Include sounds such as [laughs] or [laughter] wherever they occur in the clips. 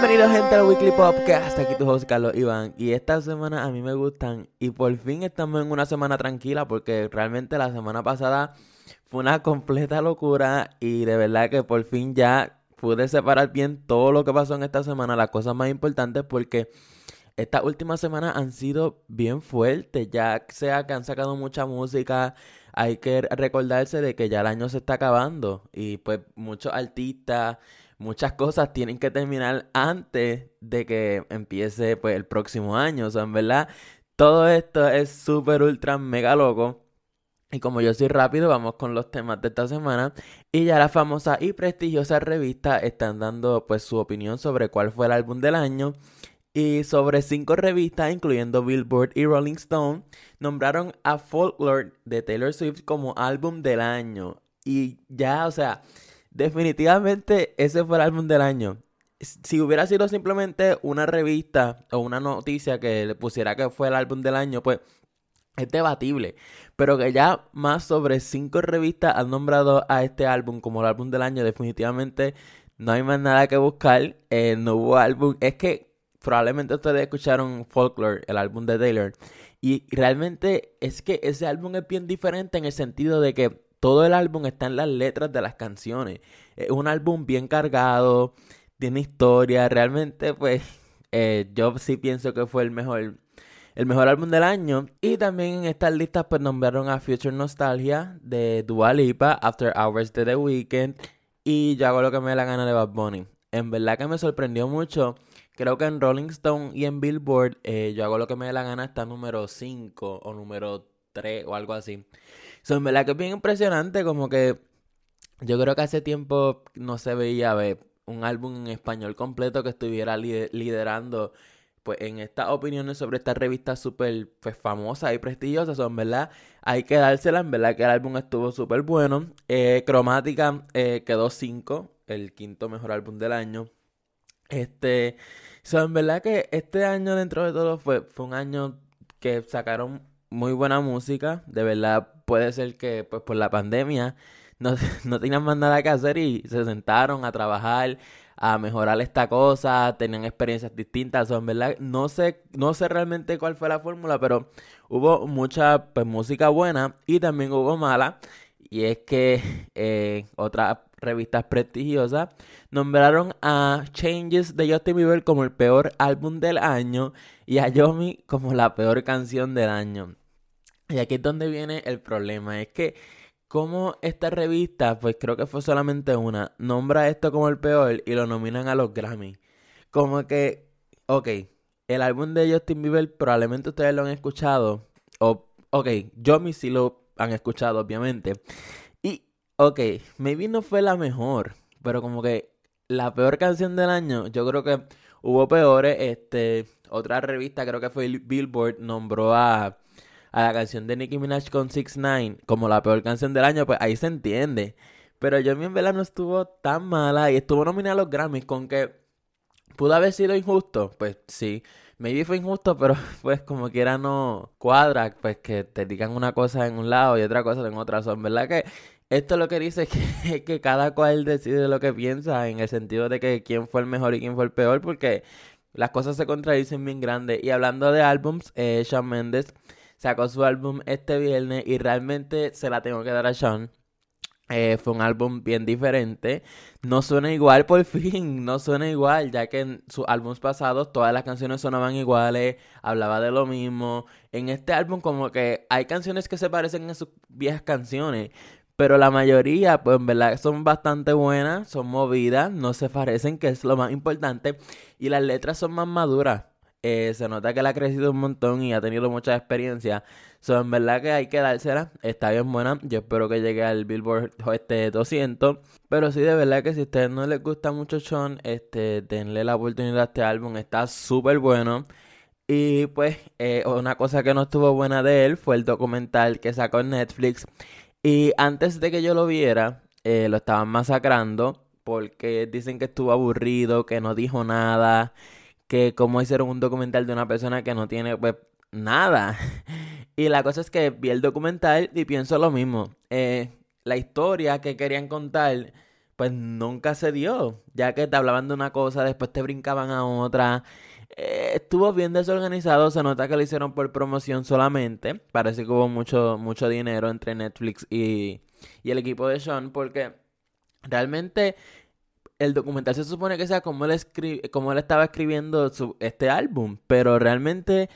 Bienvenidos gente al Weekly Podcast, aquí tu host Carlos Iván. Y esta semana a mí me gustan y por fin estamos en una semana tranquila porque realmente la semana pasada fue una completa locura y de verdad que por fin ya pude separar bien todo lo que pasó en esta semana, las cosas más importantes porque estas últimas semanas han sido bien fuertes, ya sea que han sacado mucha música, hay que recordarse de que ya el año se está acabando y pues muchos artistas muchas cosas tienen que terminar antes de que empiece pues el próximo año. O sea, en verdad, todo esto es súper, ultra, mega loco. Y como yo soy rápido, vamos con los temas de esta semana. Y ya la famosa y prestigiosa revista están dando pues su opinión sobre cuál fue el álbum del año. Y sobre cinco revistas, incluyendo Billboard y Rolling Stone, nombraron a Folklore de Taylor Swift como álbum del año. Y ya, o sea, Definitivamente ese fue el álbum del año. Si hubiera sido simplemente una revista o una noticia que le pusiera que fue el álbum del año, pues es debatible. Pero que ya más sobre cinco revistas han nombrado a este álbum como el álbum del año, definitivamente no hay más nada que buscar. Eh, no hubo álbum. Es que probablemente ustedes escucharon Folklore, el álbum de Taylor. Y realmente es que ese álbum es bien diferente en el sentido de que todo el álbum está en las letras de las canciones. Es un álbum bien cargado, tiene historia. Realmente, pues, [laughs] eh, yo sí pienso que fue el mejor, el mejor álbum del año. Y también en estas listas, pues, nombraron a Future Nostalgia de Dua Lipa, After Hours de The Weeknd y Yo hago lo que me dé la gana de Bad Bunny. En verdad que me sorprendió mucho. Creo que en Rolling Stone y en Billboard, eh, Yo hago lo que me dé la gana está número 5 o número 3 o algo así. So, en verdad que es bien impresionante, como que yo creo que hace tiempo no se veía ver un álbum en español completo que estuviera liderando pues en estas opiniones sobre esta revista súper pues, famosa y prestigiosa, son verdad, hay que dársela, en verdad que el álbum estuvo súper bueno. Eh, Cromática eh, quedó 5, el quinto mejor álbum del año. Este, son en verdad que este año dentro de todo fue, fue un año que sacaron muy buena música. De verdad, puede ser que pues por la pandemia no, [laughs] no tenían más nada que hacer y se sentaron a trabajar, a mejorar esta cosa, tenían experiencias distintas. O verdad, no sé, no sé realmente cuál fue la fórmula, pero hubo mucha pues, música buena y también hubo mala. Y es que [laughs] eh, otras revistas prestigiosas nombraron a Changes de Justin Bieber como el peor álbum del año y a Yomi como la peor canción del año. Y aquí es donde viene el problema, es que como esta revista, pues creo que fue solamente una, nombra esto como el peor y lo nominan a los Grammy. Como que, ok, el álbum de Justin Bieber probablemente ustedes lo han escuchado, o, ok, Yomi sí lo han escuchado, obviamente. Y, ok, maybe no fue la mejor, pero como que la peor canción del año, yo creo que hubo peores, este, otra revista, creo que fue Billboard, nombró a a la canción de Nicki Minaj con 6 9 como la peor canción del año, pues ahí se entiende. Pero yo en verdad no estuvo tan mala y estuvo nominada a los Grammys con que pudo haber sido injusto, pues sí. Maybe fue injusto, pero [laughs] pues como quiera no cuadra, pues que te digan una cosa en un lado y otra cosa en otra. Son verdad que esto lo que dice es [laughs] que, que cada cual decide lo que piensa en el sentido de que quién fue el mejor y quién fue el peor, porque las cosas se contradicen bien grandes. Y hablando de álbums, eh, Shawn Mendes sacó su álbum este viernes y realmente se la tengo que dar a Sean. Eh, fue un álbum bien diferente. No suena igual por fin, no suena igual, ya que en sus álbumes pasados todas las canciones sonaban iguales, hablaba de lo mismo. En este álbum como que hay canciones que se parecen a sus viejas canciones, pero la mayoría pues en verdad son bastante buenas, son movidas, no se parecen, que es lo más importante, y las letras son más maduras. Eh, se nota que él ha crecido un montón y ha tenido mucha experiencia. So, en verdad que hay que dársela. Está bien buena. Yo espero que llegue al Billboard este 200. Pero sí, de verdad que si a ustedes no les gusta mucho Sean, este, denle la oportunidad a este álbum. Está súper bueno. Y pues, eh, una cosa que no estuvo buena de él fue el documental que sacó en Netflix. Y antes de que yo lo viera, eh, lo estaban masacrando. Porque dicen que estuvo aburrido, que no dijo nada que como hicieron un documental de una persona que no tiene pues nada. [laughs] Y la cosa es que vi el documental y pienso lo mismo. Eh, la historia que querían contar, pues nunca se dio, ya que te hablaban de una cosa, después te brincaban a otra. Eh, estuvo bien desorganizado, se nota que lo hicieron por promoción solamente. Parece que hubo mucho, mucho dinero entre Netflix y, y el equipo de Sean, porque realmente el documental se supone que sea como él, como él estaba escribiendo su, este álbum, pero realmente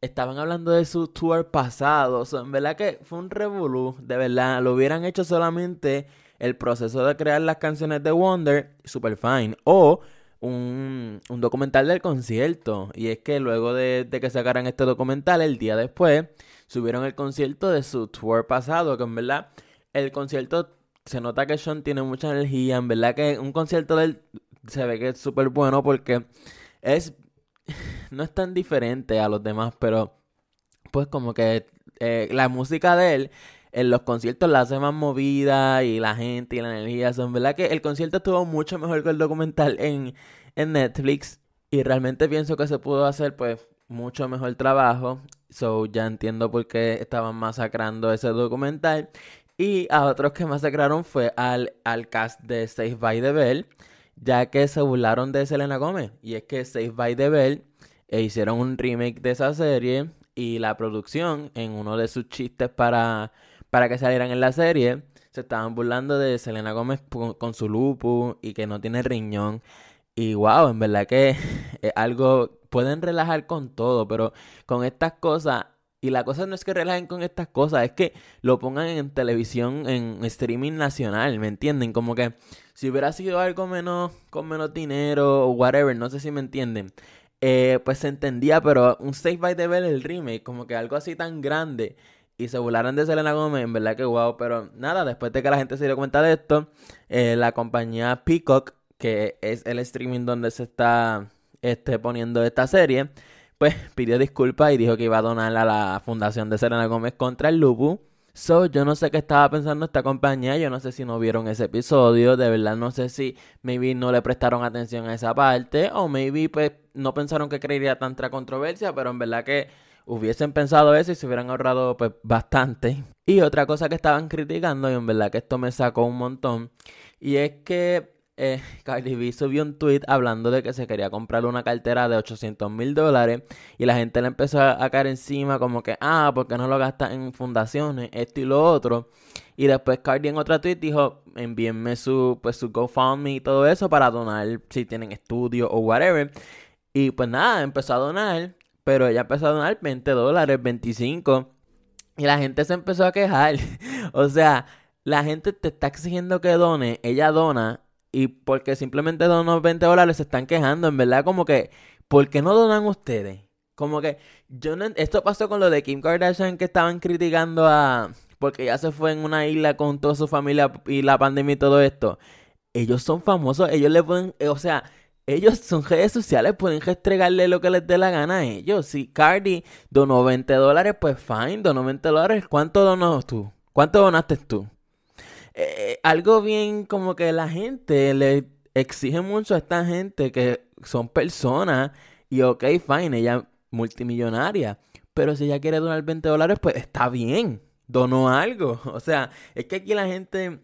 estaban hablando de su tour pasado. en verdad que fue un revolú, de verdad. Lo hubieran hecho solamente el proceso de crear las canciones de Wonder, super fine. O un, un documental del concierto. Y es que luego de, de, que sacaran este documental, el día después, subieron el concierto de su tour pasado. Que en verdad, el concierto se nota que Sean tiene mucha energía. En verdad que un concierto de él se ve que es súper bueno porque es [sighs] no es tan diferente a los demás, pero pues como que eh, la música de él en los conciertos la hace más movida y la gente y la energía son, ¿verdad? Que el concierto estuvo mucho mejor que el documental en, en Netflix y realmente pienso que se pudo hacer pues mucho mejor trabajo. So ya entiendo por qué estaban masacrando ese documental. Y a otros que masacraron fue al, al cast de Safe by the Bell, ya que se burlaron de Selena Gómez. Y es que Safe by the Bell e hicieron un remake de esa serie y la producción, en uno de sus chistes para, para que salieran en la serie, se estaban burlando de Selena Gómez con, su lupus y que no tiene riñón. Y wow, en verdad que [laughs] es algo, pueden relajar con todo, pero con estas cosas y la cosa no es que relajen con estas cosas, es que lo pongan en televisión, en streaming nacional, ¿me entienden? Como que si hubiera sido algo menos, con menos dinero o whatever, no sé si me entienden. Eh, pues se entendía, pero un Safe by the Bell, el remake, como que algo así tan grande. Y se burlaron de Selena Gomez, en verdad que wow. Pero nada, después de que la gente se dio cuenta de esto, eh, la compañía Peacock, que es el streaming donde se está este, poniendo esta serie, pues pidió disculpas y dijo que iba a donar a la fundación de Selena Gómez contra el lupus. So, yo no sé qué estaba pensando esta compañía, yo no sé si no vieron ese episodio, de verdad no sé si maybe no le prestaron atención a esa parte o maybe pues no pensaron que creería tanta controversia, pero en verdad que hubiesen pensado eso y se hubieran ahorrado pues bastante. Y otra cosa que estaban criticando y en verdad que esto me sacó un montón y es que eh, Cardi B subió un tweet hablando de que se quería comprar una cartera de 800 mil dólares y la gente le empezó a, caer encima como que, ah, porque no lo gasta en fundaciones, esto y lo otro. Y después Cardi en otra tweet dijo, envíenme su, pues, su GoFundMe y todo eso para donar si tienen estudio o whatever. Y pues nada, empezó a donar, pero ella empezó a donar 20 dólares, 25. Y la gente se empezó a quejar. [laughs] o sea, la gente te está exigiendo que done, ella dona y porque simplemente donan 20 dólares se están quejando, en verdad como que, ¿por qué no donan ustedes? Como que, yo no, esto pasó con lo de Kim Kardashian que estaban criticando a, porque ya se fue en una isla con toda su familia y la pandemia y todo esto. Ellos son famosos, ellos le pueden, eh, o sea, ellos son redes sociales, pueden restregarle lo que les dé la gana a ellos. Si Cardi donó 20 dólares, pues fine, donó 20 dólares. ¿Cuánto donó tú? ¿Cuánto donaste tú? Eh, algo bien como que la gente le exige mucho a esta gente que son personas y ok, fine, ella multimillonaria, pero si ella quiere donar 20 dólares, pues está bien, donó algo. [laughs] O sea, es que aquí la gente,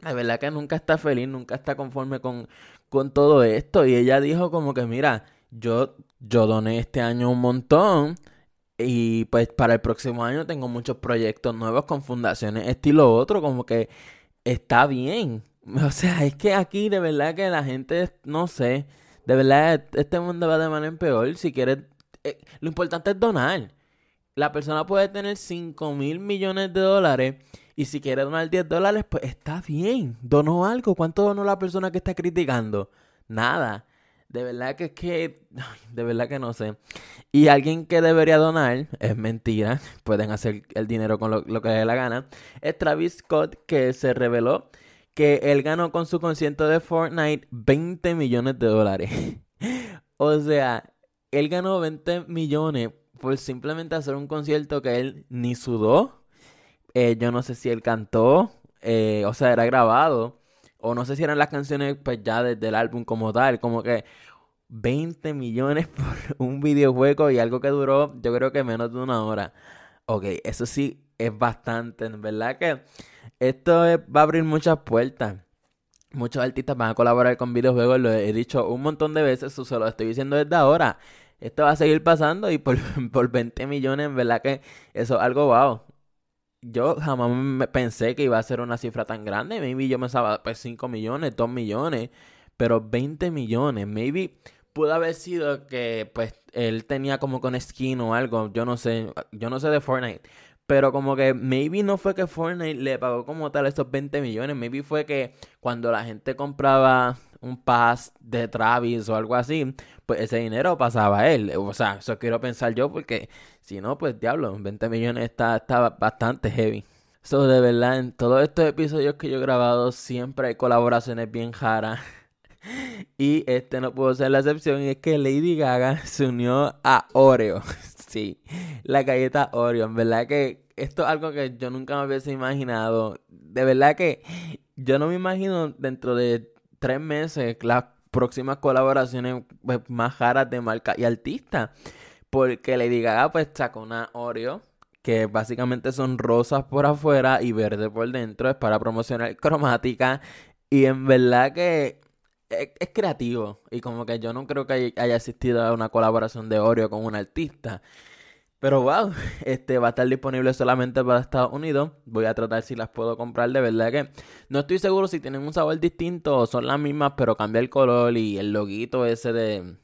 la verdad que nunca está feliz, nunca está conforme con, con todo esto y ella dijo como que, mira, yo, yo doné este año un montón. Y pues para el próximo año tengo muchos proyectos nuevos con fundaciones estilo otro, como que está bien. [laughs] O sea, es que aquí de verdad que la gente, no sé, de verdad este mundo va de mal en peor. Si quieres, eh, lo importante es donar. La persona puede tener 5 mil millones de dólares y si quiere donar 10 dólares, pues está bien. Donó algo. ¿Cuánto donó la persona que está criticando? Nada. De verdad que es que. [laughs] De verdad que no sé. Y alguien que debería donar, es mentira, [laughs] pueden hacer el dinero con lo, que les dé la gana, es Travis Scott que se reveló que él ganó con su concierto de Fortnite 20 millones de dólares. [laughs] o sea, él ganó 20 millones por simplemente hacer un concierto que él ni sudó. Eh, yo no sé si él cantó, eh, o sea, era grabado o no sé si eran las canciones pues ya desde el álbum como tal, como que 20 millones [laughs] por un videojuego y algo que duró yo creo que menos de una hora. Ok, eso sí es bastante, ¿verdad? Que esto va a abrir muchas puertas. muchos artistas van a colaborar con videojuegos, lo he dicho un montón de veces, se lo estoy diciendo desde ahora. Esto va a seguir pasando y por, [laughs] por 20 millones, en verdad que eso es algo wow. Yo jamás me pensé que iba a ser una cifra tan grande. Maybe yo pensaba, pues 5 millones, 2 millones, pero 20 millones. Maybe pudo haber sido que pues él tenía como con skin o algo, yo no sé, yo no sé de Fortnite. Pero como que maybe no fue que Fortnite le pagó como tal estos 20 millones, maybe fue que cuando la gente compraba un pass de Travis o algo así, pues ese dinero pasaba a él. O sea, eso quiero pensar yo porque si no, pues diablo, 20 millones está, está bastante heavy. So, de verdad, en todos estos episodios que yo he grabado siempre hay colaboraciones bien raras. [laughs] y este no pudo ser la excepción y es que Lady Gaga [laughs] se unió a Oreo. [laughs] sí, la galleta Oreo. En verdad que esto es algo que yo nunca me hubiese imaginado. De verdad que yo no me imagino dentro de tres meses las próximas colaboraciones pues, más raras de marca y artista. Porque Lady Gaga pues sacó una Oreo que básicamente son rosas por afuera y verde por dentro. Es para promocionar [laughs] cromática. Y en verdad que es, creativo. Y como que yo no creo que haya existido una colaboración de Oreo con un artista. Pero wow, [laughs] este va a estar disponible solamente para Estados Unidos. Voy a tratar si las puedo comprar. De verdad que no estoy seguro si tienen un sabor distinto o son las mismas, pero cambia el color y el loguito ese de,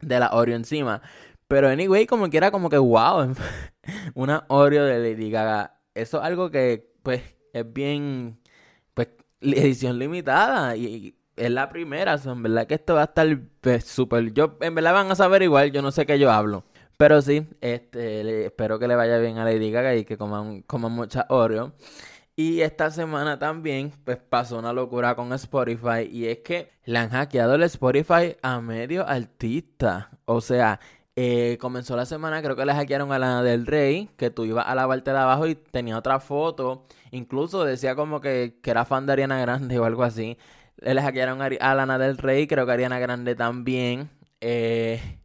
de la Oreo encima. Pero anyway, como quiera, como que wow, [laughs] una Oreo de Lady Gaga. Eso es algo que pues es bien, pues edición limitada y es la primera. en verdad que esto va a estar pues, súper. Yo, en verdad van a saber igual, yo no sé qué yo hablo. Pero sí, este, espero que le vaya bien a Lady Gaga y que coman, coman mucha Oreo. Y esta semana también, pues pasó una locura con Spotify. Y es que le han hackeado el Spotify a medio artista. O sea, eh, comenzó la semana, creo que le hackearon a Lana del Rey, que tú ibas a la parte de abajo y tenía otra foto. Incluso decía como que, que era fan de Ariana Grande [laughs] o algo así. Le hackearon a Lana del Rey, creo que Ariana Grande también. Eh,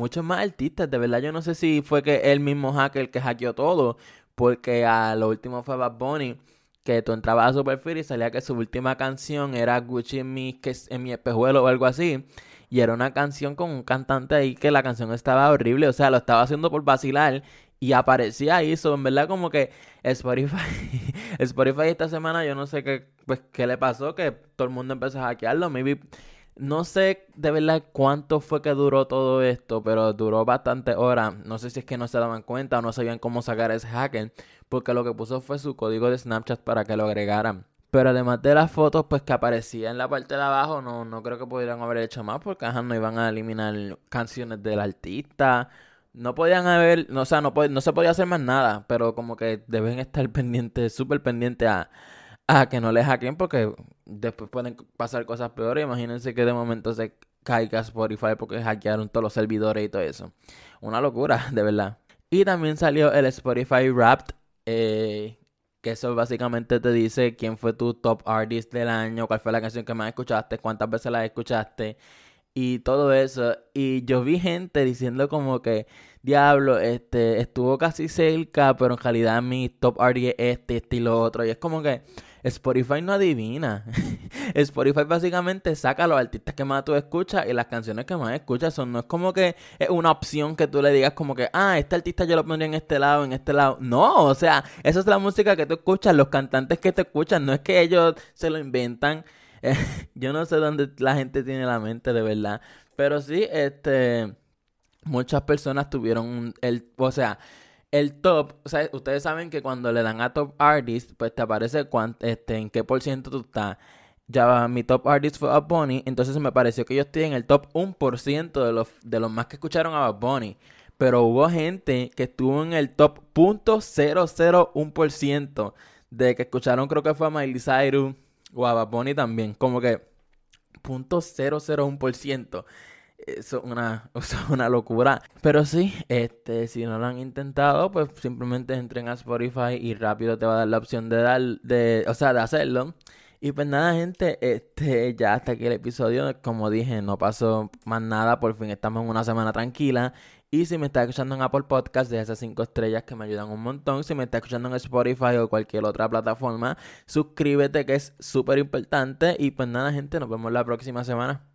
muchos más artistas. De verdad, yo no sé si fue que el mismo hacker que hackeó todo, porque a lo último fue Bad Bunny, que tú entrabas a su y salía que su última canción era Gucci en mi, que, en mi espejuelo o algo así. Y era una canción con un cantante ahí que la canción estaba horrible, o sea, lo estaba haciendo por vacilar y aparecía ahí, eso en verdad como que Spotify, [laughs] Spotify esta semana yo no sé qué, pues, qué le pasó, que todo el mundo empezó a hackearlo, maybe no sé de verdad cuánto fue que duró todo esto, pero duró bastante horas. No sé si es que no se daban cuenta o no sabían cómo sacar ese hacker, porque lo que puso fue su código de Snapchat para que lo agregaran. Pero además de las fotos, pues que aparecía en la parte de abajo, no, no creo que pudieran haber hecho más, porque ajá, no iban a eliminar canciones del artista. No podían haber, no, o sea, no, no se podía hacer más nada, pero como que deben estar [laughs] pendientes, súper pendientes a, a que no les hackeen porque después pueden pasar cosas peores. Imagínense que de momento se caiga Spotify porque hackearon todos los servidores y todo eso. Una locura, [laughs] de verdad. Y también salió el Spotify Wrapped, eh, que eso básicamente te dice quién fue tu top artist del año, cuál fue la canción que más escuchaste, cuántas veces la escuchaste y todo eso. Y yo vi gente diciendo como que, diablo, este, estuvo casi cerca, pero en realidad mi top artist es este, este y lo otro. Y es como que Spotify no adivina. [laughs] Spotify básicamente saca los artistas que más tú escuchas y las canciones que más escuchas. Son, no es como que es una opción que tú le digas como que, ah, este artista yo lo pondría en este lado, en este lado. No, o sea, esa es la música que tú escuchas, los cantantes que te escuchan. No es que ellos se lo inventan. [laughs] yo no sé dónde la gente tiene la mente de verdad. Pero sí, este... Muchas personas tuvieron el... O sea, el top, o sea, ustedes saben que cuando le dan a top artist, pues te aparece este, en qué por ciento tú estás. Ya mi top artist fue Bad Bunny, entonces me pareció que yo estoy en el top 1% de los, de los más que escucharon a Bad Bunny. Pero hubo gente que estuvo en el top .001% de que escucharon, creo que fue a Miley Cyrus o a Bad Bunny también. Como que .001%. Eso es una, [laughs] una locura. Pero sí, este, si no lo han intentado, pues simplemente entren a Spotify y rápido te va a dar la opción de dar, de, o sea, de hacerlo. Y pues nada, gente, este, ya hasta aquí el episodio. Como dije, no pasó más nada. Por fin estamos en una semana tranquila. Y si me estás escuchando en Apple Podcast, de esas cinco estrellas que me ayudan un montón. Si me estás escuchando en Spotify o cualquier otra plataforma, suscríbete que es súper importante. Y pues nada, gente, nos vemos la próxima semana.